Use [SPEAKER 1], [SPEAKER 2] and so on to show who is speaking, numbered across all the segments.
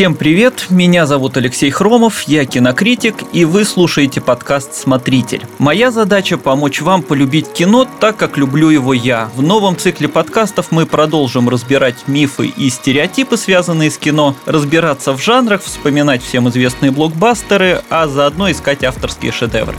[SPEAKER 1] Всем привет, меня зовут Алексей Хромов, я кинокритик, и вы слушаете подкаст «Смотритель». Моя задача – помочь вам полюбить кино так, как люблю его я. В новом цикле подкастов мы продолжим разбирать мифы и стереотипы, связанные с кино, разбираться в жанрах, вспоминать всем известные блокбастеры, а заодно искать авторские шедевры.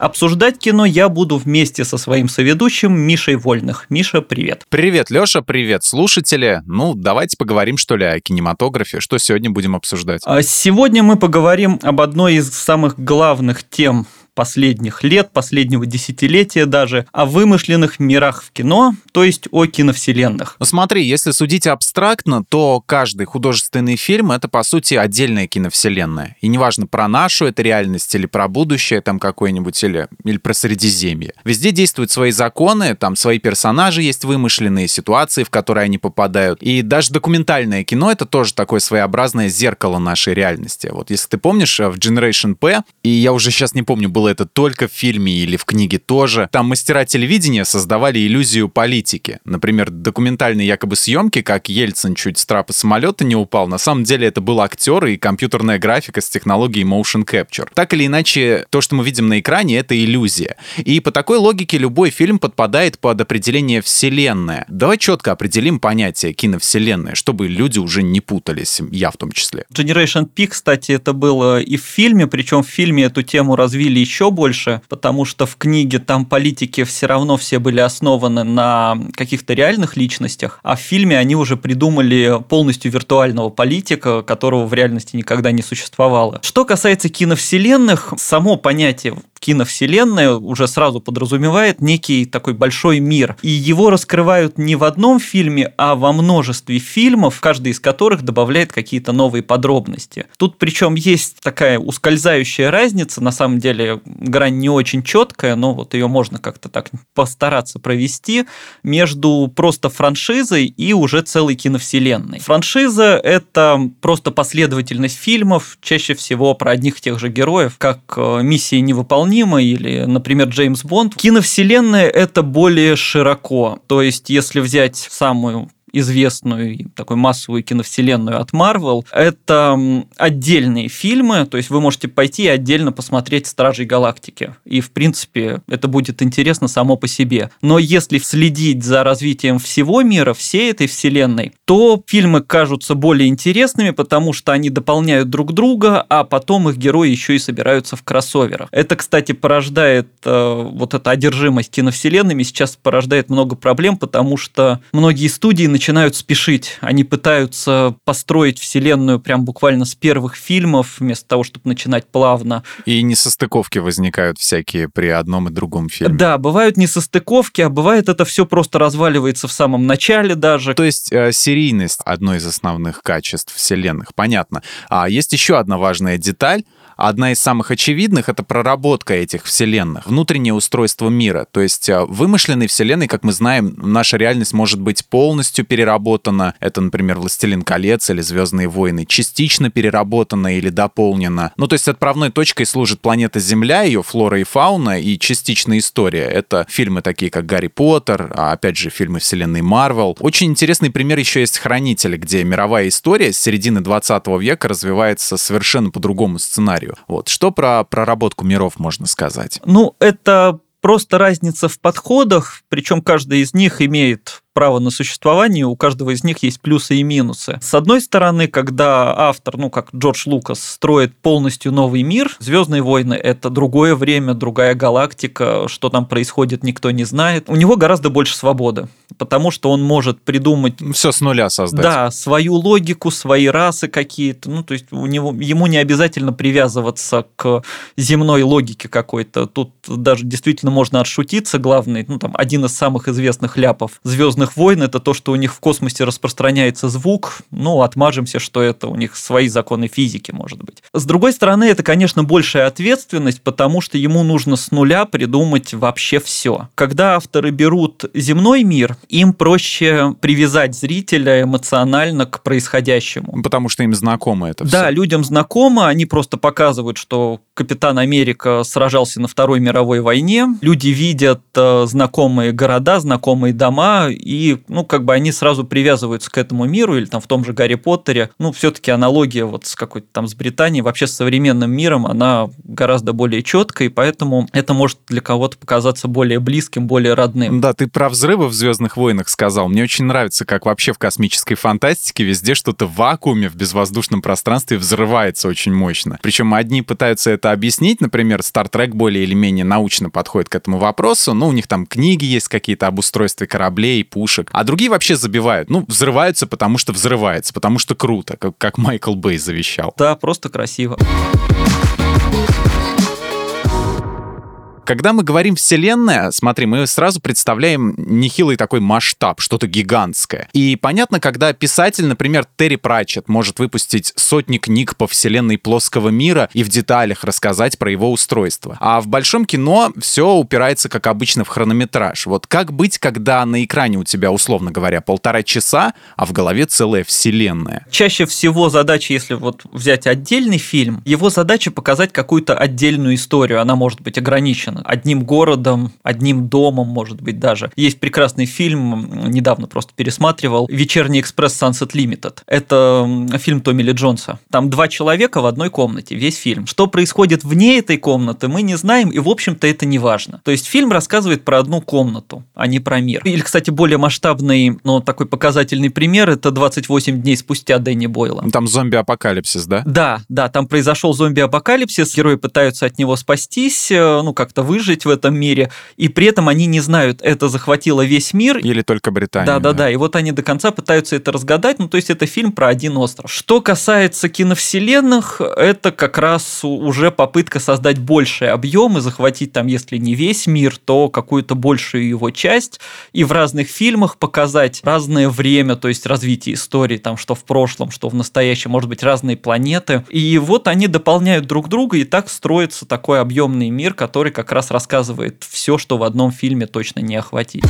[SPEAKER 1] Обсуждать кино я буду вместе со своим соведущим Мишей Вольных. Миша, привет.
[SPEAKER 2] Привет, Леша, привет, слушатели. Ну, давайте поговорим, что ли, о кинематографе. Что сегодня будем обсуждать?
[SPEAKER 1] А сегодня мы поговорим об одной из самых главных тем последних лет, последнего десятилетия даже, о вымышленных мирах в кино, то есть о киновселенных.
[SPEAKER 2] Ну смотри, если судить абстрактно, то каждый художественный фильм — это, по сути, отдельная киновселенная. И неважно, про нашу это реальность или про будущее там какое-нибудь, или, или про Средиземье. Везде действуют свои законы, там свои персонажи есть вымышленные, ситуации, в которые они попадают. И даже документальное кино — это тоже такое своеобразное зеркало нашей реальности. Вот если ты помнишь, в Generation P, и я уже сейчас не помню, было это только в фильме или в книге тоже. Там мастера телевидения создавали иллюзию политики. Например, документальные якобы съемки, как Ельцин чуть с трапа самолета не упал. На самом деле это был актер и компьютерная графика с технологией motion capture. Так или иначе, то, что мы видим на экране, это иллюзия. И по такой логике любой фильм подпадает под определение вселенная. Давай четко определим понятие киновселенная, чтобы люди уже не путались, я в том числе.
[SPEAKER 1] Generation P, кстати, это было и в фильме, причем в фильме эту тему развили еще больше, потому что в книге там политики все равно все были основаны на каких-то реальных личностях, а в фильме они уже придумали полностью виртуального политика, которого в реальности никогда не существовало. Что касается киновселенных, само понятие киновселенная уже сразу подразумевает некий такой большой мир. И его раскрывают не в одном фильме, а во множестве фильмов, каждый из которых добавляет какие-то новые подробности. Тут причем есть такая ускользающая разница, на самом деле грань не очень четкая, но вот ее можно как-то так постараться провести между просто франшизой и уже целой киновселенной. Франшиза – это просто последовательность фильмов, чаще всего про одних и тех же героев, как э, «Миссия невыполнима», невыполнима или, например, Джеймс Бонд. Киновселенная это более широко. То есть, если взять самую известную такой массовую киновселенную от Marvel, это отдельные фильмы, то есть вы можете пойти и отдельно посмотреть «Стражей Галактики», и, в принципе, это будет интересно само по себе. Но если следить за развитием всего мира, всей этой вселенной, то фильмы кажутся более интересными, потому что они дополняют друг друга, а потом их герои еще и собираются в кроссоверах. Это, кстати, порождает э, вот эта одержимость киновселенными, сейчас порождает много проблем, потому что многие студии начинают спешить. Они пытаются построить вселенную прям буквально с первых фильмов, вместо того, чтобы начинать плавно.
[SPEAKER 2] И несостыковки возникают всякие при одном и другом фильме.
[SPEAKER 1] Да, бывают несостыковки, а бывает это все просто разваливается в самом начале даже.
[SPEAKER 2] То есть э, серийность одно из основных качеств вселенных, понятно. А есть еще одна важная деталь — Одна из самых очевидных — это проработка этих вселенных, внутреннее устройство мира. То есть э, в вымышленной вселенной, как мы знаем, наша реальность может быть полностью переработана. Это, например, «Властелин колец» или «Звездные войны». Частично переработана или дополнена. Ну, то есть отправной точкой служит планета Земля, ее флора и фауна и частичная история. Это фильмы такие, как «Гарри Поттер», а опять же, фильмы вселенной Марвел. Очень интересный пример еще есть «Хранители», где мировая история с середины 20 века развивается совершенно по другому сценарию. Вот. Что про проработку миров можно сказать?
[SPEAKER 1] Ну, это просто разница в подходах, причем каждый из них имеет право на существование, у каждого из них есть плюсы и минусы. С одной стороны, когда автор, ну как Джордж Лукас, строит полностью новый мир, Звездные войны это другое время, другая галактика, что там происходит, никто не знает. У него гораздо больше свободы, потому что он может придумать...
[SPEAKER 2] Все с нуля создать.
[SPEAKER 1] Да, свою логику, свои расы какие-то. Ну, то есть у него, ему не обязательно привязываться к земной логике какой-то. Тут даже действительно можно отшутиться. Главный, ну там, один из самых известных ляпов Звездных Звездных войн это то, что у них в космосе распространяется звук. Ну, отмажемся, что это у них свои законы физики, может быть. С другой стороны, это, конечно, большая ответственность, потому что ему нужно с нуля придумать вообще все. Когда авторы берут земной мир, им проще привязать зрителя эмоционально к происходящему.
[SPEAKER 2] Потому что им знакомо это
[SPEAKER 1] все. Да, людям знакомо, они просто показывают, что Капитан Америка сражался на Второй мировой войне, люди видят э, знакомые города, знакомые дома, и, ну, как бы они сразу привязываются к этому миру, или там в том же Гарри Поттере. Ну, все-таки аналогия вот с какой-то там с Британией, вообще с современным миром, она гораздо более четкая, и поэтому это может для кого-то показаться более близким, более родным.
[SPEAKER 2] Да, ты про взрывы в Звездных войнах сказал. Мне очень нравится, как вообще в космической фантастике везде что-то в вакууме, в безвоздушном пространстве взрывается очень мощно. Причем одни пытаются это объяснить, например, Star Trek более или менее научно подходит к этому вопросу, ну, у них там книги есть какие-то об устройстве кораблей, пушек, а другие вообще забивают. Ну, взрываются, потому что взрывается, потому что круто, как, как Майкл Бэй завещал.
[SPEAKER 1] Да, просто красиво.
[SPEAKER 2] Когда мы говорим «вселенная», смотри, мы сразу представляем нехилый такой масштаб, что-то гигантское. И понятно, когда писатель, например, Терри Пратчет может выпустить сотни книг по вселенной плоского мира и в деталях рассказать про его устройство. А в большом кино все упирается, как обычно, в хронометраж. Вот как быть, когда на экране у тебя, условно говоря, полтора часа, а в голове целая вселенная?
[SPEAKER 1] Чаще всего задача, если вот взять отдельный фильм, его задача показать какую-то отдельную историю. Она может быть ограничена одним городом, одним домом, может быть, даже. Есть прекрасный фильм, недавно просто пересматривал, «Вечерний экспресс Sunset Limited». Это фильм Томми Ли Джонса. Там два человека в одной комнате, весь фильм. Что происходит вне этой комнаты, мы не знаем, и, в общем-то, это не важно. То есть фильм рассказывает про одну комнату, а не про мир. Или, кстати, более масштабный, но такой показательный пример – это «28 дней спустя» Дэнни Бойла.
[SPEAKER 2] Там зомби-апокалипсис, да?
[SPEAKER 1] Да, да, там произошел зомби-апокалипсис, герои пытаются от него спастись, э, ну, как-то выжить в этом мире, и при этом они не знают, это захватило весь мир.
[SPEAKER 2] Или только Британию.
[SPEAKER 1] Да, да, да, и вот они до конца пытаются это разгадать, ну то есть это фильм про один остров. Что касается киновселенных, это как раз уже попытка создать больший объем и захватить там, если не весь мир, то какую-то большую его часть, и в разных фильмах показать разное время, то есть развитие истории, там, что в прошлом, что в настоящем, может быть, разные планеты. И вот они дополняют друг друга, и так строится такой объемный мир, который как раз раз рассказывает все, что в одном фильме точно не охватить.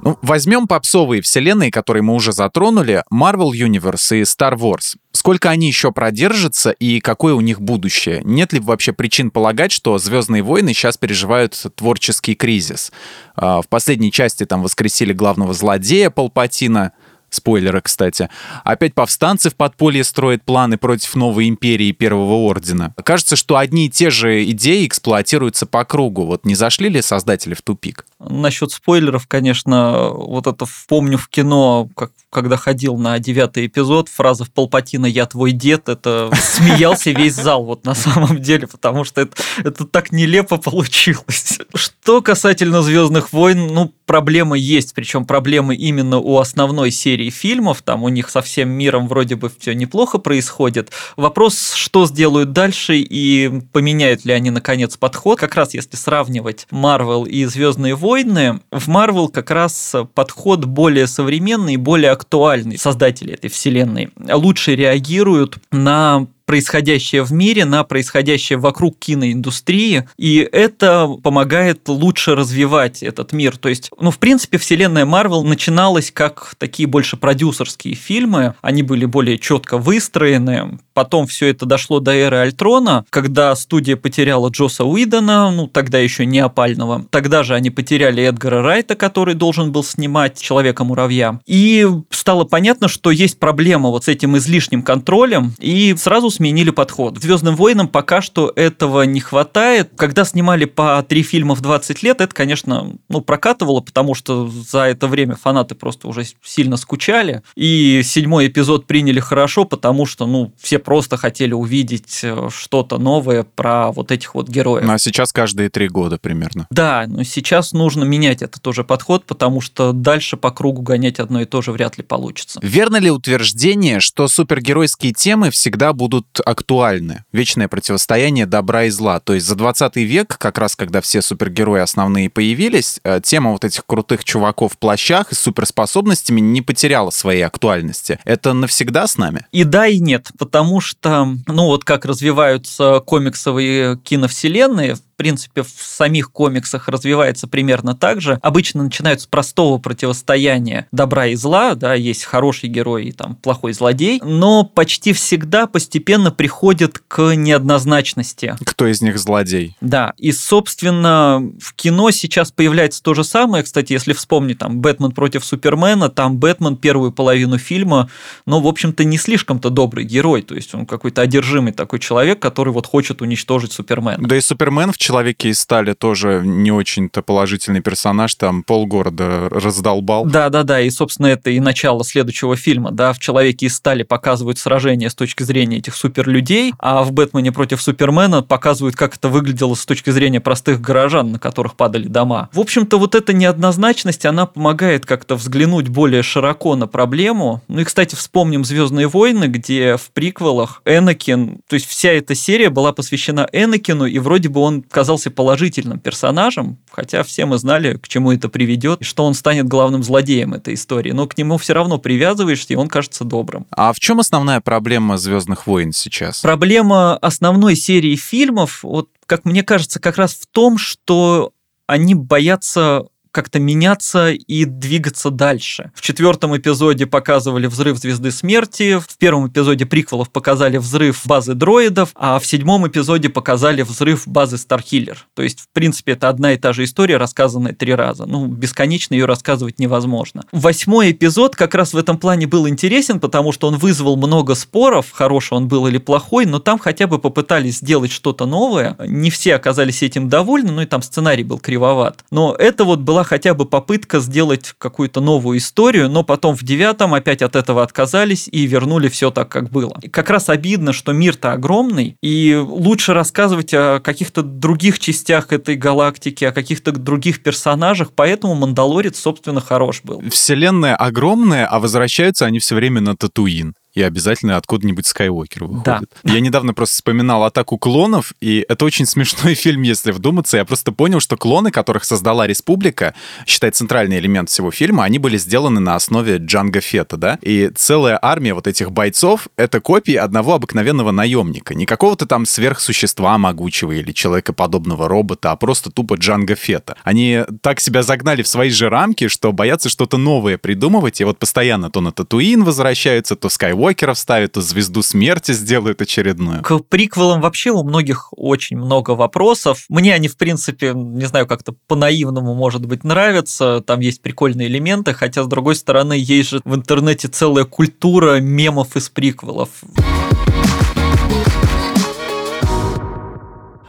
[SPEAKER 2] Ну, возьмем попсовые вселенные, которые мы уже затронули, Marvel Universe и Star Wars. Сколько они еще продержатся и какое у них будущее? Нет ли вообще причин полагать, что Звездные войны сейчас переживают творческий кризис? А, в последней части там воскресили главного злодея Палпатина — Спойлеры, кстати. Опять повстанцы в подполье строят планы против новой империи Первого Ордена. Кажется, что одни и те же идеи эксплуатируются по кругу. Вот не зашли ли создатели в тупик?
[SPEAKER 1] Насчет спойлеров, конечно, вот это помню в кино, как, когда ходил на девятый эпизод, фраза в Палпатина «Я твой дед», это смеялся весь зал вот на самом деле, потому что это, это так нелепо получилось. Что касательно Звездных войн, ну, проблема есть, причем проблемы именно у основной серии фильмов, там у них со всем миром вроде бы все неплохо происходит. Вопрос, что сделают дальше и поменяют ли они наконец подход. Как раз если сравнивать Марвел и Звездные войны, в Марвел как раз подход более современный более актуальный. Создатели этой вселенной лучше реагируют на происходящее в мире, на происходящее вокруг киноиндустрии, и это помогает лучше развивать этот мир. То есть, ну, в принципе, вселенная Марвел начиналась как такие больше продюсерские фильмы, они были более четко выстроены, потом все это дошло до эры Альтрона, когда студия потеряла Джоса Уидона, ну, тогда еще не опального, тогда же они потеряли Эдгара Райта, который должен был снимать Человека-муравья, и стало понятно, что есть проблема вот с этим излишним контролем, и сразу сменили подход. Звездным войнам пока что этого не хватает. Когда снимали по три фильма в 20 лет, это, конечно, ну, прокатывало, потому что за это время фанаты просто уже сильно скучали. И седьмой эпизод приняли хорошо, потому что, ну, все просто хотели увидеть э, что-то новое про вот этих вот героев.
[SPEAKER 2] Ну, а сейчас каждые три года примерно.
[SPEAKER 1] Да, но сейчас нужно менять этот тоже подход, потому что дальше по кругу гонять одно и то же вряд ли получится.
[SPEAKER 2] Верно ли утверждение, что супергеройские темы всегда будут актуальны. Вечное противостояние добра и зла. То есть за 20 век, как раз когда все супергерои основные появились, э, тема вот этих крутых чуваков в плащах и суперспособностями не потеряла своей актуальности. Это навсегда с нами?
[SPEAKER 1] И да, и нет. Потому что, ну вот как развиваются комиксовые киновселенные, принципе, в самих комиксах развивается примерно так же. Обычно начинают с простого противостояния добра и зла, да, есть хороший герой и там плохой злодей, но почти всегда постепенно приходит к неоднозначности.
[SPEAKER 2] Кто из них злодей?
[SPEAKER 1] Да, и, собственно, в кино сейчас появляется то же самое. Кстати, если вспомнить там «Бэтмен против Супермена», там Бэтмен первую половину фильма, ну, в общем-то, не слишком-то добрый герой, то есть он какой-то одержимый такой человек, который вот хочет уничтожить Супермена.
[SPEAKER 2] Да и Супермен в «Человеке из стали» тоже не очень-то положительный персонаж, там полгорода раздолбал.
[SPEAKER 1] Да-да-да, и, собственно, это и начало следующего фильма, да, в «Человеке из стали» показывают сражение с точки зрения этих суперлюдей, а в «Бэтмене против Супермена» показывают, как это выглядело с точки зрения простых горожан, на которых падали дома. В общем-то, вот эта неоднозначность, она помогает как-то взглянуть более широко на проблему. Ну и, кстати, вспомним «Звездные войны», где в приквелах Энакин, то есть вся эта серия была посвящена Энакину, и вроде бы он казался положительным персонажем, хотя все мы знали, к чему это приведет, и что он станет главным злодеем этой истории. Но к нему все равно привязываешься, и он кажется добрым.
[SPEAKER 2] А в чем основная проблема Звездных войн сейчас?
[SPEAKER 1] Проблема основной серии фильмов, вот как мне кажется, как раз в том, что они боятся как-то меняться и двигаться дальше. В четвертом эпизоде показывали взрыв Звезды Смерти, в первом эпизоде приквелов показали взрыв базы дроидов, а в седьмом эпизоде показали взрыв базы Старкиллер. То есть, в принципе, это одна и та же история, рассказанная три раза. Ну, бесконечно ее рассказывать невозможно. Восьмой эпизод как раз в этом плане был интересен, потому что он вызвал много споров, хороший он был или плохой, но там хотя бы попытались сделать что-то новое. Не все оказались этим довольны, ну и там сценарий был кривоват. Но это вот была хотя бы попытка сделать какую-то новую историю, но потом в девятом опять от этого отказались и вернули все так, как было. И как раз обидно, что мир-то огромный, и лучше рассказывать о каких-то других частях этой галактики, о каких-то других персонажах, поэтому Мандалорец, собственно, хорош был.
[SPEAKER 2] Вселенная огромная, а возвращаются они все время на Татуин и обязательно откуда-нибудь Скайуокер выходит. Да. Я недавно просто вспоминал «Атаку клонов», и это очень смешной фильм, если вдуматься. Я просто понял, что клоны, которых создала Республика, считай центральный элемент всего фильма, они были сделаны на основе Джанга Фета, да? И целая армия вот этих бойцов — это копии одного обыкновенного наемника. Не какого-то там сверхсущества могучего или человекоподобного робота, а просто тупо Джанга Фета. Они так себя загнали в свои же рамки, что боятся что-то новое придумывать, и вот постоянно то на Татуин возвращаются, то Скайуокер Скайуокеров ставят, то звезду смерти сделают очередную.
[SPEAKER 1] К приквелам вообще у многих очень много вопросов. Мне они, в принципе, не знаю, как-то по-наивному, может быть, нравятся. Там есть прикольные элементы, хотя, с другой стороны, есть же в интернете целая культура мемов из приквелов.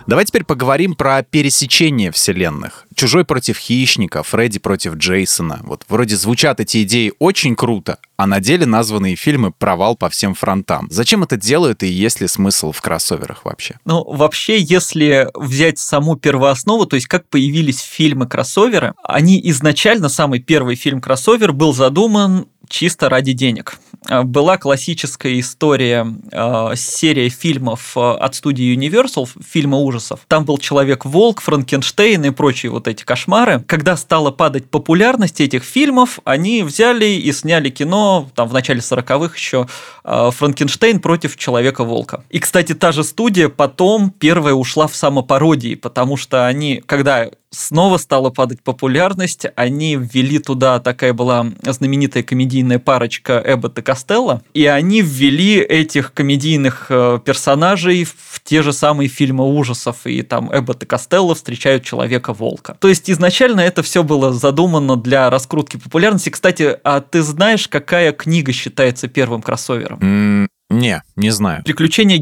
[SPEAKER 2] Давай теперь поговорим про пересечение вселенных. Чужой против хищника, Фредди против Джейсона. Вот вроде звучат эти идеи очень круто, а на деле названные фильмы провал по всем фронтам. Зачем это делают и есть ли смысл в кроссоверах вообще?
[SPEAKER 1] Ну, вообще, если взять саму первооснову, то есть как появились фильмы кроссоверы, они изначально, самый первый фильм кроссовер был задуман чисто ради денег. А, была классическая история, а, серия фильмов а, от студии Universal, фильмы ужасов. Там был Человек-волк, Франкенштейн и прочие вот эти кошмары. Когда стала падать популярность этих фильмов, они взяли и сняли кино, там в начале 40-х еще, Франкенштейн против Человека-волка. И, кстати, та же студия потом первая ушла в самопародии, потому что они, когда снова стала падать популярность. Они ввели туда, такая была знаменитая комедийная парочка Эббот и Костелло, и они ввели этих комедийных э, персонажей в те же самые фильмы ужасов, и там Эббот и Костелло встречают Человека-волка. То есть изначально это все было задумано для раскрутки популярности. Кстати, а ты знаешь, какая книга считается первым кроссовером?
[SPEAKER 2] Не, не знаю.
[SPEAKER 1] Приключения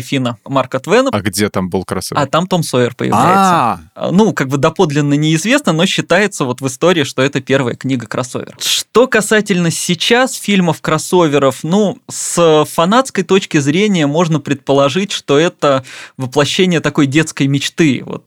[SPEAKER 1] Фина Марка Твена.
[SPEAKER 2] А где там был кроссовер?
[SPEAKER 1] А там Том Сойер появляется. А-а-а. Ну, как бы доподлинно неизвестно, но считается вот в истории, что это первая книга кроссовер. Что касательно сейчас фильмов кроссоверов, ну, с фанатской точки зрения можно предположить, что это воплощение такой детской мечты. Вот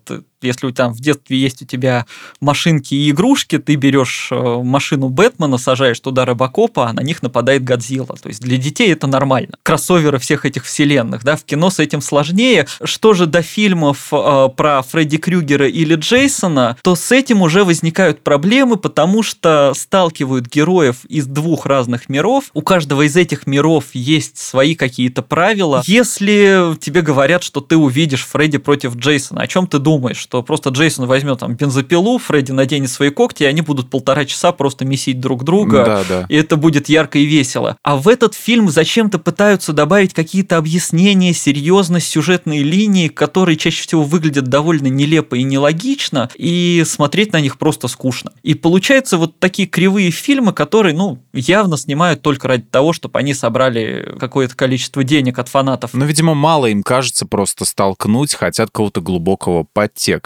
[SPEAKER 1] если у тебя в детстве есть у тебя машинки и игрушки, ты берешь э, машину Бэтмена, сажаешь туда Робокопа, а на них нападает Годзилла. То есть для детей это нормально. Кроссоверы всех этих вселенных, да, в кино с этим сложнее. Что же до фильмов э, про Фредди Крюгера или Джейсона, то с этим уже возникают проблемы, потому что сталкивают героев из двух разных миров. У каждого из этих миров есть свои какие-то правила. Если тебе говорят, что ты увидишь Фредди против Джейсона, о чем ты думаешь? Что просто Джейсон возьмет там бензопилу, Фредди наденет свои когти, и они будут полтора часа просто месить друг друга,
[SPEAKER 2] Да, да.
[SPEAKER 1] и это будет ярко и весело. А в этот фильм зачем-то пытаются добавить какие-то объяснения, серьезность, сюжетные линии, которые чаще всего выглядят довольно нелепо и нелогично, и смотреть на них просто скучно. И получается вот такие кривые фильмы, которые, ну, явно снимают только ради того, чтобы они собрали какое-то количество денег от фанатов.
[SPEAKER 2] Но, видимо, мало им кажется просто столкнуть, хотят какого-то глубокого подтекста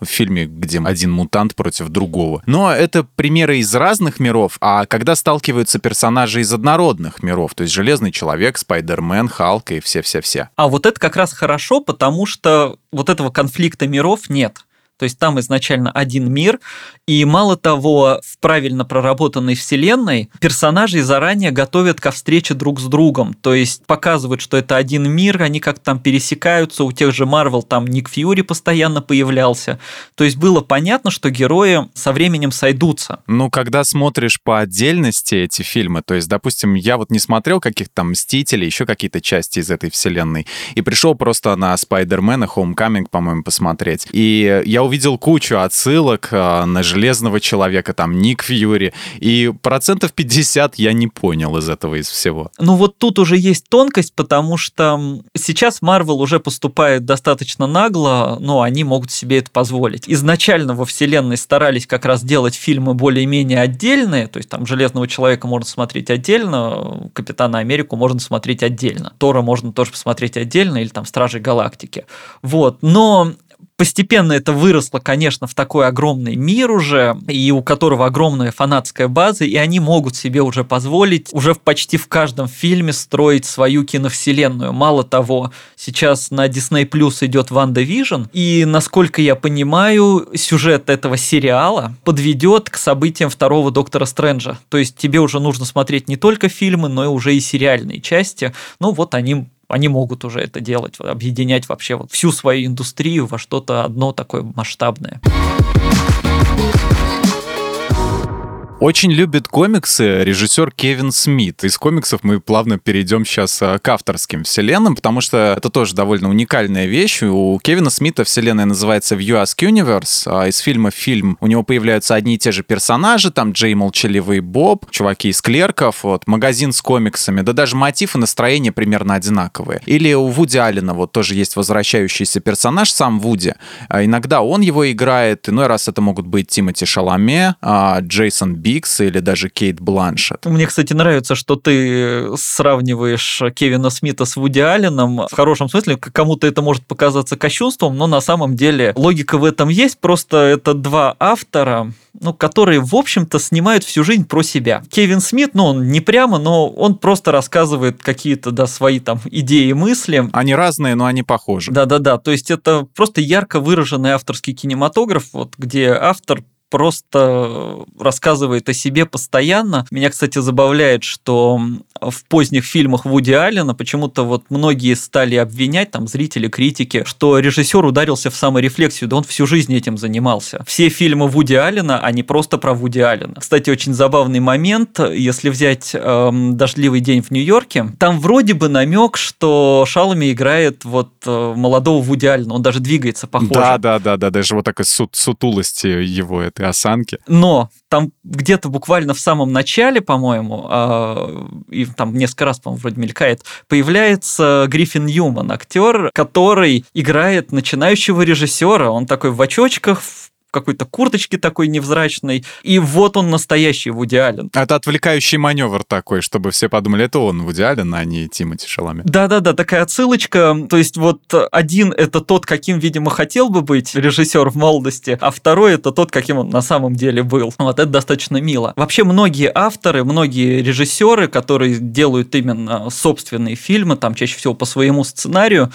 [SPEAKER 2] в фильме, где один мутант против другого. Но это примеры из разных миров, а когда сталкиваются персонажи из однородных миров, то есть Железный Человек, Спайдермен, Халк и все-все-все.
[SPEAKER 1] А вот это как раз хорошо, потому что вот этого конфликта миров нет. То есть там изначально один мир, и мало того, в правильно проработанной вселенной персонажей заранее готовят ко встрече друг с другом. То есть показывают, что это один мир, они как-то там пересекаются. У тех же Марвел там Ник Фьюри постоянно появлялся. То есть было понятно, что герои со временем сойдутся.
[SPEAKER 2] Ну, когда смотришь по отдельности эти фильмы, то есть, допустим, я вот не смотрел каких-то там Мстителей, еще какие-то части из этой вселенной, и пришел просто на Спайдермена, Homecoming, по-моему, посмотреть. И я увидел кучу отсылок а, на Железного Человека, там, Ник Фьюри, и процентов 50 я не понял из этого, из всего.
[SPEAKER 1] Ну вот тут уже есть тонкость, потому что сейчас Марвел уже поступает достаточно нагло, но они могут себе это позволить. Изначально во вселенной старались как раз делать фильмы более-менее отдельные, то есть там Железного Человека можно смотреть отдельно, Капитана Америку можно смотреть отдельно, Тора можно тоже посмотреть отдельно, или там Стражи Галактики. Вот, но Постепенно это выросло, конечно, в такой огромный мир уже, и у которого огромная фанатская база, и они могут себе уже позволить уже почти в каждом фильме строить свою киновселенную. Мало того, сейчас на Disney Plus идет WandaVision, и, насколько я понимаю, сюжет этого сериала подведет к событиям второго Доктора Стрэнджа. То есть тебе уже нужно смотреть не только фильмы, но и уже и сериальные части. Ну вот они они могут уже это делать, объединять вообще вот всю свою индустрию во что-то одно такое масштабное.
[SPEAKER 2] Очень любит комиксы режиссер Кевин Смит. Из комиксов мы плавно перейдем сейчас к авторским вселенным, потому что это тоже довольно уникальная вещь. У Кевина Смита вселенная называется View Ask Universe. А из фильма в фильм у него появляются одни и те же персонажи, там Джей Молчаливый Боб, чуваки из клерков, вот, магазин с комиксами, да даже мотив и настроение примерно одинаковые. Или у Вуди Аллена вот тоже есть возвращающийся персонаж, сам Вуди. А иногда он его играет, иной раз это могут быть Тимоти Шаломе, а, Джейсон Би, Бикс или даже Кейт Бланшет.
[SPEAKER 1] Мне, кстати, нравится, что ты сравниваешь Кевина Смита с Вуди Алленом. В хорошем смысле, кому-то это может показаться кощунством, но на самом деле логика в этом есть. Просто это два автора, ну, которые, в общем-то, снимают всю жизнь про себя. Кевин Смит, ну, он не прямо, но он просто рассказывает какие-то, да, свои там идеи и мысли.
[SPEAKER 2] Они разные, но они похожи.
[SPEAKER 1] Да-да-да, то есть это просто ярко выраженный авторский кинематограф, вот где автор просто рассказывает о себе постоянно. Меня, кстати, забавляет, что в поздних фильмах Вуди Аллена почему-то вот многие стали обвинять, там, зрители, критики, что режиссер ударился в саморефлексию, да он всю жизнь этим занимался. Все фильмы Вуди Аллена, они просто про Вуди Аллена. Кстати, очень забавный момент, если взять эм, «Дождливый день в Нью-Йорке», там вроде бы намек, что Шаломи играет вот э, молодого Вуди Аллена, он даже двигается похоже.
[SPEAKER 2] Да, да, да, да, даже вот такой сут сутулости его это этой осанки.
[SPEAKER 1] Но там где-то буквально в самом начале, по-моему, э, и там несколько раз, по-моему, вроде мелькает, появляется Гриффин Ньюман, актер, который играет начинающего режиссера. Он такой в очочках, в какой-то курточке такой невзрачной. И вот он настоящий Вуди Аллен.
[SPEAKER 2] Это отвлекающий маневр такой, чтобы все подумали, это он Вуди Аллен, а не Тимоти Шалами.
[SPEAKER 1] Да-да-да, такая отсылочка. То есть вот один это тот, каким, видимо, хотел бы быть режиссер в молодости, а второй это тот, каким он на самом деле был. Вот это достаточно мило. Вообще многие авторы, многие режиссеры, которые делают именно собственные фильмы, там чаще всего по своему сценарию,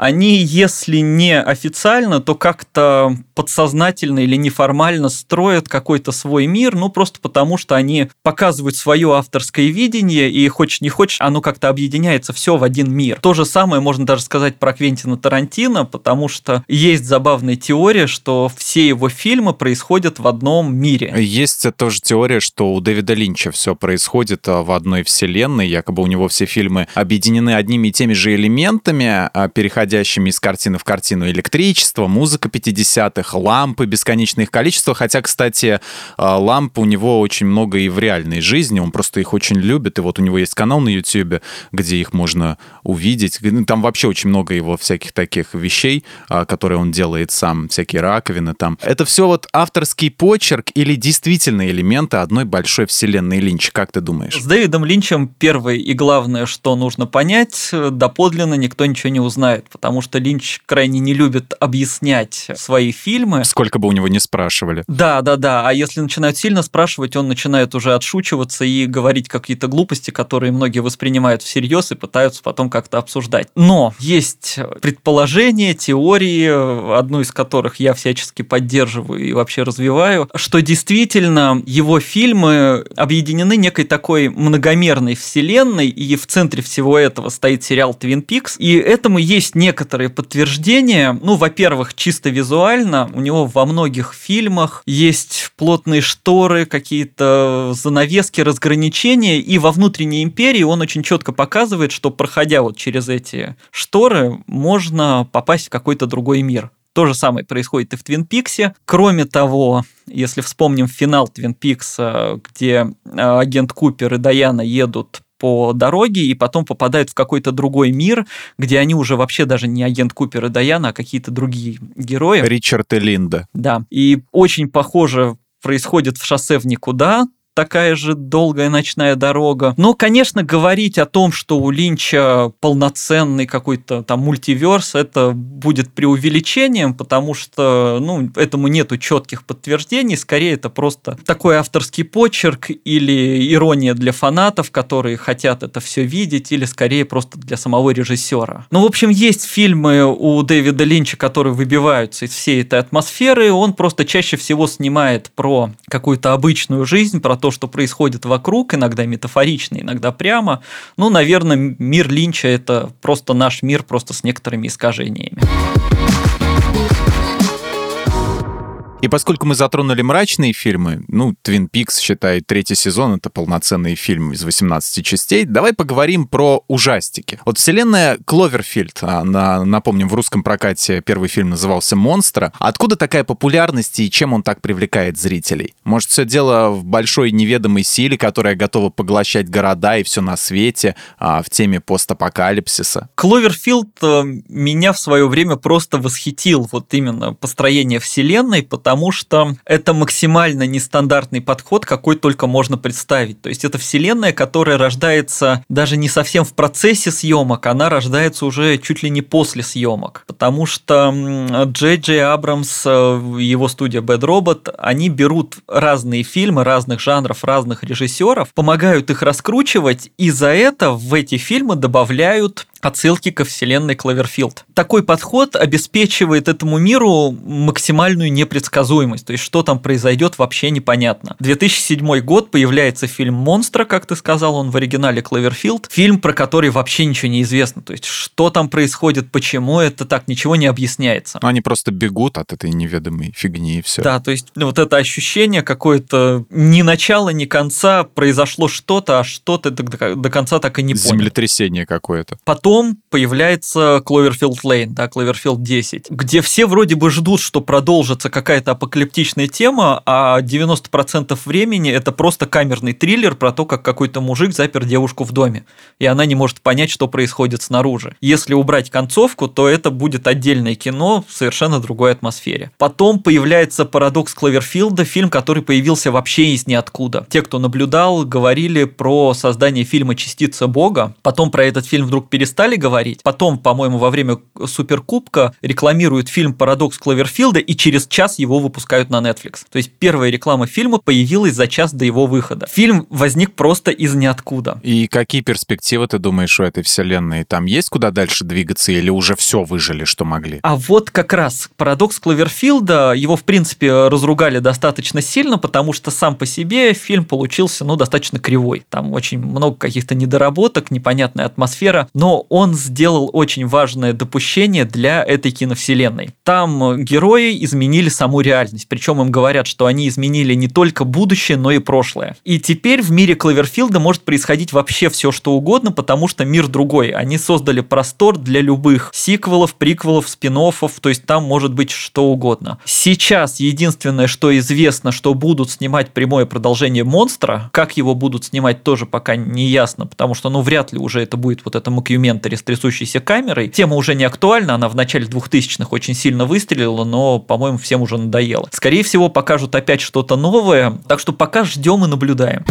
[SPEAKER 1] они, если не официально, то как-то подсознательно или неформально строят какой-то свой мир, ну просто потому, что они показывают свое авторское видение, и хочешь не хочешь, оно как-то объединяется все в один мир. То же самое можно даже сказать про Квентина Тарантино, потому что есть забавная теория, что все его фильмы происходят в одном мире.
[SPEAKER 2] Есть тоже теория, что у Дэвида Линча все происходит а, в одной вселенной, якобы у него все фильмы объединены одними и теми же элементами, а, переходящими из картины в картину. Электричество, музыка 50-х, лампы, бесконечное их количество. Хотя, кстати, а, ламп у него очень много и в реальной жизни, он просто их очень любит. И вот у него есть канал на YouTube, где их можно увидеть. Ну, там вообще очень много его всяких таких вещей, которые он делает сам, всякие раковины там. Это все вот авторский почерк или действительно элементы одной большой вселенной Линча, как ты думаешь?
[SPEAKER 1] С Дэвидом Линчем первое и главное, что нужно понять, доподлинно никто ничего не узнает, потому что Линч крайне не любит объяснять свои фильмы.
[SPEAKER 2] Сколько бы у него не спрашивали.
[SPEAKER 1] Да, да, да. А если начинают сильно спрашивать, он начинает уже отшучиваться и говорить какие-то глупости, которые многие воспринимают всерьез и пытаются потом как-то обсуждать. Но есть предположения, теории, одну из которых я всячески поддерживаю и вообще развиваю, что действительно его фильмы объединены некой такой многомерной вселенной, и в центре всего этого стоит сериал Twin Peaks, и этому есть некоторые подтверждения. Ну, во-первых, чисто визуально, у него во многих фильмах есть плотные шторы, какие-то занавески, разграничения, и во внутренней империи он очень четко показывает, что проходя вот через эти шторы, можно попасть в какой-то другой мир. То же самое происходит и в Твин Пиксе. Кроме того, если вспомним финал Твин Пикса, где э, агент Купер и Даяна едут по дороге и потом попадают в какой-то другой мир, где они уже вообще даже не агент Купер и Даяна, а какие-то другие герои.
[SPEAKER 2] Ричард и Линда.
[SPEAKER 1] Да. И очень похоже происходит в шоссе в никуда, такая же долгая ночная дорога. Но, конечно, говорить о том, что у Линча полноценный какой-то там мультиверс, это будет преувеличением, потому что, ну, этому нету четких подтверждений, скорее это просто такой авторский почерк или ирония для фанатов, которые хотят это все видеть, или скорее просто для самого режиссера. Ну, в общем, есть фильмы у Дэвида Линча, которые выбиваются из всей этой атмосферы, он просто чаще всего снимает про какую-то обычную жизнь, про то, что происходит вокруг, иногда метафорично, иногда прямо. Ну, наверное, мир Линча – это просто наш мир, просто с некоторыми искажениями.
[SPEAKER 2] И поскольку мы затронули мрачные фильмы, ну, Twin Peaks, считай, третий сезон — это полноценный фильм из 18 частей, давай поговорим про ужастики. Вот вселенная Кловерфильд, она, напомним, в русском прокате первый фильм назывался «Монстра». Откуда такая популярность и чем он так привлекает зрителей? Может, все дело в большой неведомой силе, которая готова поглощать города и все на свете а, в теме постапокалипсиса?
[SPEAKER 1] Кловерфилд э, меня в свое время просто восхитил вот именно построение вселенной, потому потому что это максимально нестандартный подход, какой только можно представить. То есть это вселенная, которая рождается даже не совсем в процессе съемок, она рождается уже чуть ли не после съемок. Потому что Джей Джей Абрамс, э, его студия Bad Robot, они берут разные фильмы разных жанров, разных режиссеров, помогают их раскручивать, и за это в эти фильмы добавляют отсылки ко вселенной Кловерфилд. Такой подход обеспечивает этому миру максимальную непредсказуемость, то есть что там произойдет вообще непонятно. 2007 год появляется фильм «Монстра», как ты сказал, он в оригинале Кловерфилд, фильм, про который вообще ничего не известно, то есть что там происходит, почему это так, ничего не объясняется.
[SPEAKER 2] Ну, они просто бегут от этой неведомой фигни и все.
[SPEAKER 1] Да, то есть вот это ощущение какое-то ни начала, ни конца, произошло что-то, а что-то до, до конца так и не понял.
[SPEAKER 2] Землетрясение какое-то.
[SPEAKER 1] Потом потом появляется Cloverfield Lane, да, Cloverfield 10, где все вроде бы ждут, что продолжится какая-то апокалиптичная тема, а 90% времени это просто камерный триллер про то, как какой-то мужик запер девушку в доме, и она не может понять, что происходит снаружи. Если убрать концовку, то это будет отдельное кино в совершенно другой атмосфере. Потом появляется «Парадокс Кловерфилда», фильм, который появился вообще из ниоткуда. Те, кто наблюдал, говорили про создание фильма «Частица Бога», потом про этот фильм вдруг перестали перестали говорить. Потом, по-моему, во время Суперкубка рекламируют фильм «Парадокс Кловерфилда» и через час его выпускают на Netflix. То есть первая реклама фильма появилась за час до его выхода. Фильм возник просто из ниоткуда.
[SPEAKER 2] И какие перспективы ты думаешь у этой вселенной? Там есть куда дальше двигаться или уже все выжили, что могли?
[SPEAKER 1] А вот как раз парадокс Кловерфилда, его, в принципе, разругали достаточно сильно, потому что сам по себе фильм получился, ну, достаточно кривой. Там очень много каких-то недоработок, непонятная атмосфера, но он сделал очень важное допущение для этой киновселенной. Там герои изменили саму реальность, причем им говорят, что они изменили не только будущее, но и прошлое. И теперь в мире Кловерфилда может происходить вообще все, что угодно, потому что мир другой. Они создали простор для любых сиквелов, приквелов, спин то есть там может быть что угодно. Сейчас единственное, что известно, что будут снимать прямое продолжение монстра, как его будут снимать тоже пока не ясно, потому что, ну, вряд ли уже это будет вот это мокьюментари с трясущейся камерой. Тема уже не актуальна, она в начале 2000-х очень сильно выстрелила, но, по-моему, всем уже надоело. Скорее всего, покажут опять что-то новое, так что пока ждем и наблюдаем.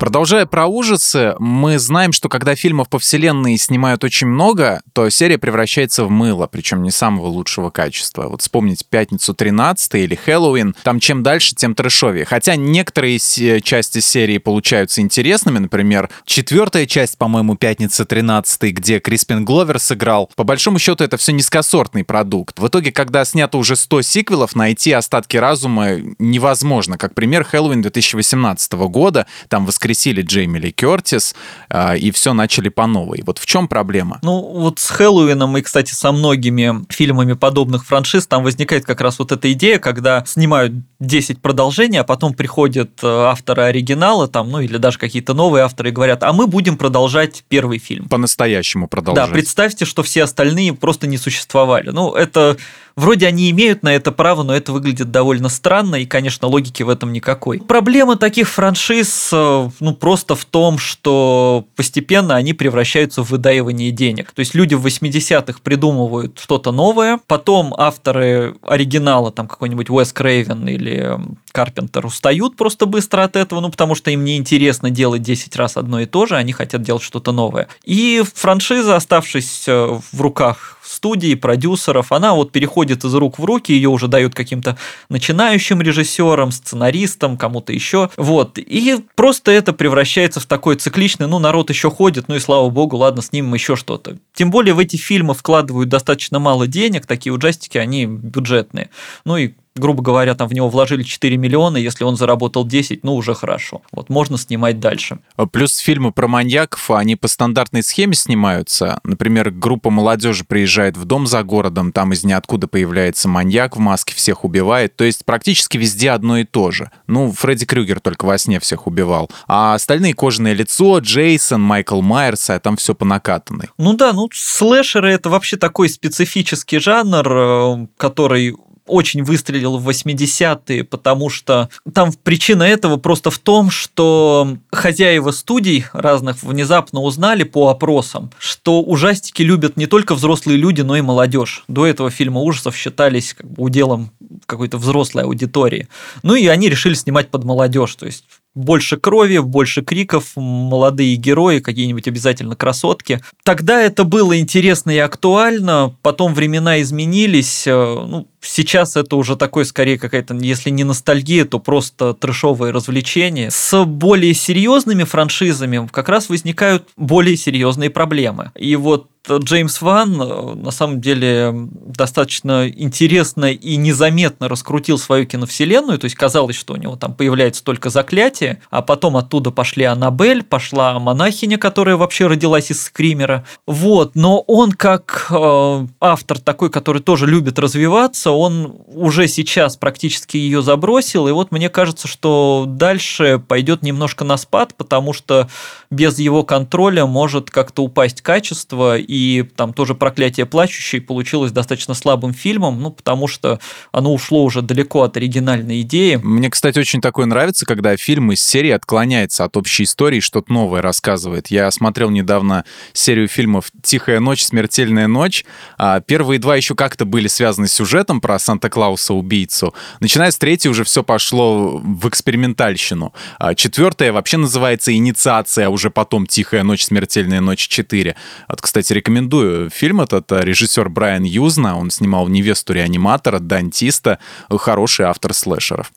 [SPEAKER 2] Продолжая про ужасы, мы знаем, что когда фильмов по вселенной снимают очень много, то серия превращается в мыло, причем не самого лучшего качества. Вот вспомнить «Пятницу 13» или «Хэллоуин», там чем дальше, тем трэшовее. Хотя некоторые части серии получаются интересными, например, четвертая часть, по-моему, «Пятница 13», где Криспин Гловер сыграл. По большому счету, это все низкосортный продукт. В итоге, когда снято уже 100 сиквелов, найти остатки разума невозможно. Как пример, «Хэллоуин» 2018 года, там воскресенье воскресили Джейми Ли Кертис, э, и все начали по новой. Вот в чем проблема?
[SPEAKER 1] Ну, вот с Хэллоуином и, кстати, со многими фильмами подобных франшиз там возникает как раз вот эта идея, когда снимают 10 продолжений, а потом приходят э, авторы оригинала, там, ну или даже какие-то новые авторы и говорят, а мы будем продолжать первый фильм.
[SPEAKER 2] По-настоящему продолжать.
[SPEAKER 1] Да, представьте, что все остальные просто не существовали. Ну, это Вроде они имеют на это право, но это выглядит довольно странно, и, конечно, логики в этом никакой. Проблема таких франшиз, э, ну, просто в том, что постепенно они превращаются в выдаивание денег. То есть люди в 80-х придумывают что-то новое, потом авторы оригинала, там какой-нибудь Уэс Крейвен или Карпентер устают просто быстро от этого, ну, потому что им не интересно делать 10 раз одно и то же, они хотят делать что-то новое. И франшиза, оставшись в руках студии, продюсеров, она вот переходит из рук в руки, ее уже дают каким-то начинающим режиссерам, сценаристам, кому-то еще. Вот. И просто это превращается в такой цикличный, ну, народ еще ходит, ну и слава богу, ладно, снимем еще что-то. Тем более в эти фильмы вкладывают достаточно мало денег, такие ужастики, они бюджетные. Ну и грубо говоря, там в него вложили 4 миллиона, если он заработал 10, ну уже хорошо. Вот можно снимать дальше.
[SPEAKER 2] А плюс фильмы про маньяков, они по стандартной схеме снимаются. Например, группа молодежи приезжает в дом за городом, там из ниоткуда появляется маньяк в маске, всех убивает. То есть практически везде одно и то же. Ну, Фредди Крюгер только во сне всех убивал. А остальные кожаное лицо, Джейсон, Майкл Майерс, а там все по накатанной.
[SPEAKER 1] Ну да, ну слэшеры это вообще такой специфический жанр, э, который очень выстрелил в 80-е, потому что там причина этого просто в том, что хозяева студий разных внезапно узнали по опросам, что ужастики любят не только взрослые люди, но и молодежь. До этого фильмы ужасов считались как бы уделом какой-то взрослой аудитории. Ну и они решили снимать под молодежь, то есть больше крови, больше криков, молодые герои, какие-нибудь обязательно красотки. Тогда это было интересно и актуально, потом времена изменились. Э, ну, сейчас это уже такой, скорее, какая-то, если не ностальгия, то просто трешовое развлечение. С более серьезными франшизами как раз возникают более серьезные проблемы. И вот Джеймс Ван э, на самом деле достаточно интересно и незаметно раскрутил свою киновселенную, то есть казалось, что у него там появляется только заклятие, а потом оттуда пошли Аннабель, пошла монахиня, которая вообще родилась из Скримера. Вот, но он как э, автор такой, который тоже любит развиваться, он уже сейчас практически ее забросил, и вот мне кажется, что дальше пойдет немножко на спад, потому что без его контроля может как-то упасть качество, и там тоже «Проклятие плачущей» получилось достаточно слабым фильмом, ну, потому что оно ушло уже далеко от оригинальной идеи.
[SPEAKER 2] Мне, кстати, очень такое нравится, когда фильм из серии отклоняется от общей истории, что-то новое рассказывает. Я смотрел недавно серию фильмов «Тихая ночь», «Смертельная ночь». А первые два еще как-то были связаны с сюжетом, про Санта-Клауса-убийцу. Начиная с третьей уже все пошло в экспериментальщину. А четвертая вообще называется «Инициация», а уже потом «Тихая ночь, смертельная ночь 4». Вот, кстати, рекомендую фильм этот. Режиссер Брайан Юзна, он снимал «Невесту реаниматора», «Дантиста», хороший автор слэшеров.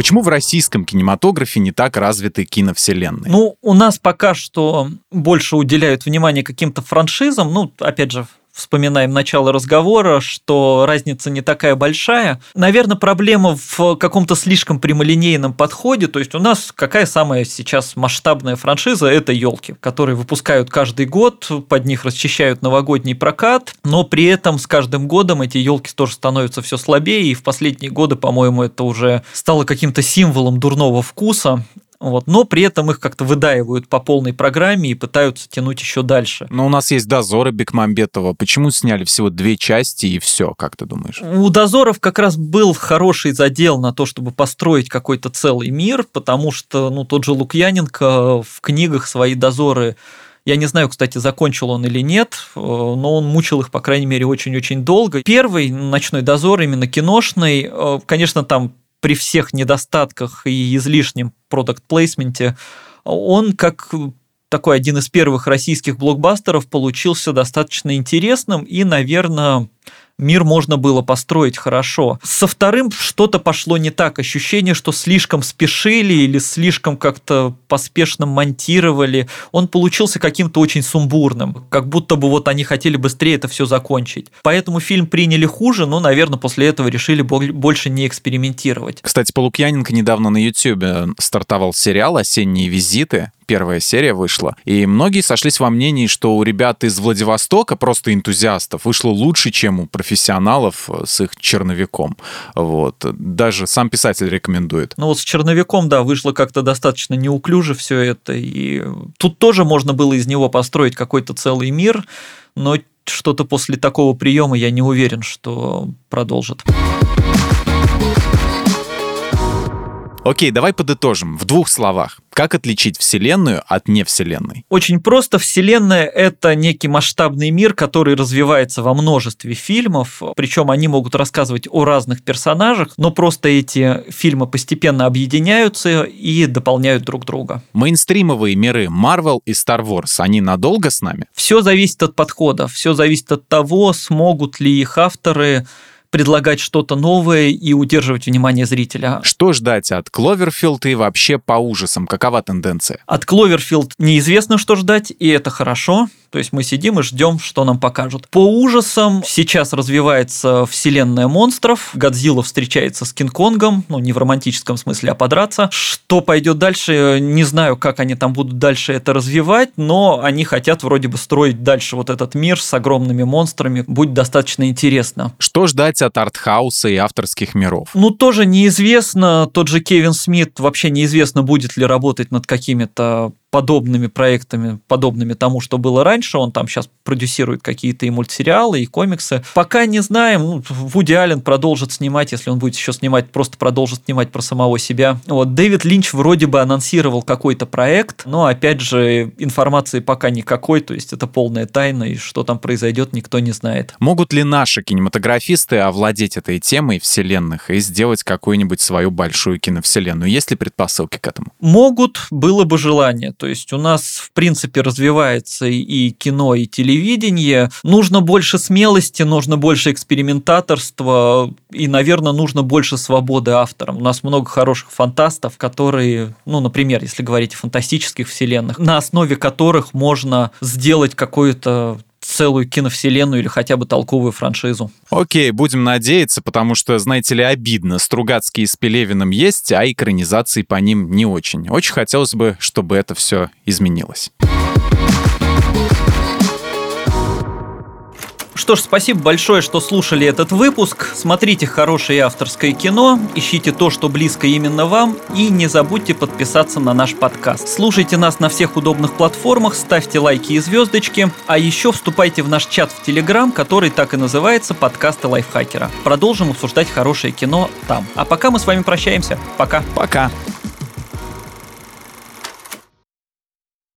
[SPEAKER 2] Почему в российском кинематографе не так развиты киновселенные?
[SPEAKER 1] Ну, у нас пока что больше уделяют внимание каким-то франшизам. Ну, опять же, вспоминаем начало разговора, что разница не такая большая. Наверное, проблема в каком-то слишком прямолинейном подходе. То есть у нас какая самая сейчас масштабная франшиза? Это елки, которые выпускают каждый год, под них расчищают новогодний прокат, но при этом с каждым годом эти елки тоже становятся все слабее, и в последние годы, по-моему, это уже стало каким-то символом дурного вкуса. Вот, но при этом их как-то выдаивают по полной программе и пытаются тянуть еще дальше.
[SPEAKER 2] Но у нас есть дозоры Бекмамбетова. Почему сняли всего две части и все, как ты думаешь?
[SPEAKER 1] У дозоров как раз был хороший задел на то, чтобы построить какой-то целый мир, потому что ну, тот же Лукьяненко в книгах свои дозоры я не знаю, кстати, закончил он или нет, но он мучил их, по крайней мере, очень-очень долго. Первый «Ночной дозор», именно киношный, э, конечно, там при всех недостатках и излишнем продукт-плейсменте, он как такой один из первых российских блокбастеров получился достаточно интересным и, наверное, мир можно было построить хорошо. Со вторым что-то пошло не так. Ощущение, что слишком спешили или слишком как-то поспешно монтировали. Он получился каким-то очень сумбурным. Как будто бы вот они хотели быстрее это все закончить. Поэтому фильм приняли хуже, но, наверное, после этого решили больше не экспериментировать.
[SPEAKER 2] Кстати, по Лукьяненко недавно на YouTube стартовал сериал «Осенние визиты», первая серия вышла. И многие сошлись во мнении, что у ребят из Владивостока, просто энтузиастов, вышло лучше, чем у профессионалов э, с их черновиком. Вот. Даже сам писатель рекомендует.
[SPEAKER 1] Ну вот с черновиком, да, вышло как-то достаточно неуклюже все это. И тут тоже можно было из него построить какой-то целый мир, но что-то после такого приема я не уверен, что продолжит.
[SPEAKER 2] Окей, давай подытожим в двух словах. Как отличить Вселенную от невселенной?
[SPEAKER 1] Очень просто. Вселенная — это некий масштабный мир, который развивается во множестве фильмов. Причем они могут рассказывать о разных персонажах, но просто эти фильмы постепенно объединяются и дополняют друг друга.
[SPEAKER 2] Мейнстримовые миры Marvel и Star Wars, они надолго с нами?
[SPEAKER 1] Все зависит от подхода. Все зависит от того, смогут ли их авторы предлагать что-то новое и удерживать внимание зрителя.
[SPEAKER 2] Что ждать от Кловерфилд и вообще по ужасам? Какова тенденция?
[SPEAKER 1] От Кловерфилд неизвестно, что ждать, и это хорошо. То есть мы сидим и ждем, что нам покажут. По ужасам сейчас развивается вселенная монстров. Годзилла встречается с Кинг-Конгом, ну не в романтическом смысле, а подраться. Что пойдет дальше, не знаю, как они там будут дальше это развивать, но они хотят вроде бы строить дальше вот этот мир с огромными монстрами. Будет достаточно интересно.
[SPEAKER 2] Что ждать от артхауса и авторских миров?
[SPEAKER 1] Ну, тоже неизвестно. Тот же Кевин Смит вообще неизвестно, будет ли работать над какими-то подобными проектами, подобными тому, что было раньше. Он там сейчас продюсирует какие-то и мультсериалы, и комиксы. Пока не знаем. Ну, Вуди Аллен продолжит снимать, если он будет еще снимать, просто продолжит снимать про самого себя. Вот Дэвид Линч вроде бы анонсировал какой-то проект, но опять же информации пока никакой, то есть это полная тайна, и что там произойдет, никто не знает.
[SPEAKER 2] Могут ли наши кинематографисты овладеть этой темой вселенных и сделать какую-нибудь свою большую киновселенную? Есть ли предпосылки к этому?
[SPEAKER 1] Могут, было бы желание. То есть у нас, в принципе, развивается и кино, и телевидение. Нужно больше смелости, нужно больше экспериментаторства, и, наверное, нужно больше свободы авторам. У нас много хороших фантастов, которые, ну, например, если говорить о фантастических вселенных, на основе которых можно сделать какое-то целую киновселенную или хотя бы толковую франшизу.
[SPEAKER 2] Окей, будем надеяться, потому что, знаете ли, обидно. Стругацкие с Пелевиным есть, а экранизации по ним не очень. Очень хотелось бы, чтобы это все изменилось.
[SPEAKER 1] Что ж, спасибо большое, что слушали этот выпуск. Смотрите хорошее авторское кино, ищите то, что близко именно вам, и не забудьте подписаться на наш подкаст. Слушайте нас на всех удобных платформах, ставьте лайки и звездочки, а еще вступайте в наш чат в Телеграм, который так и называется «Подкасты лайфхакера». Продолжим обсуждать хорошее кино там. А пока мы с вами прощаемся. Пока.
[SPEAKER 2] Пока.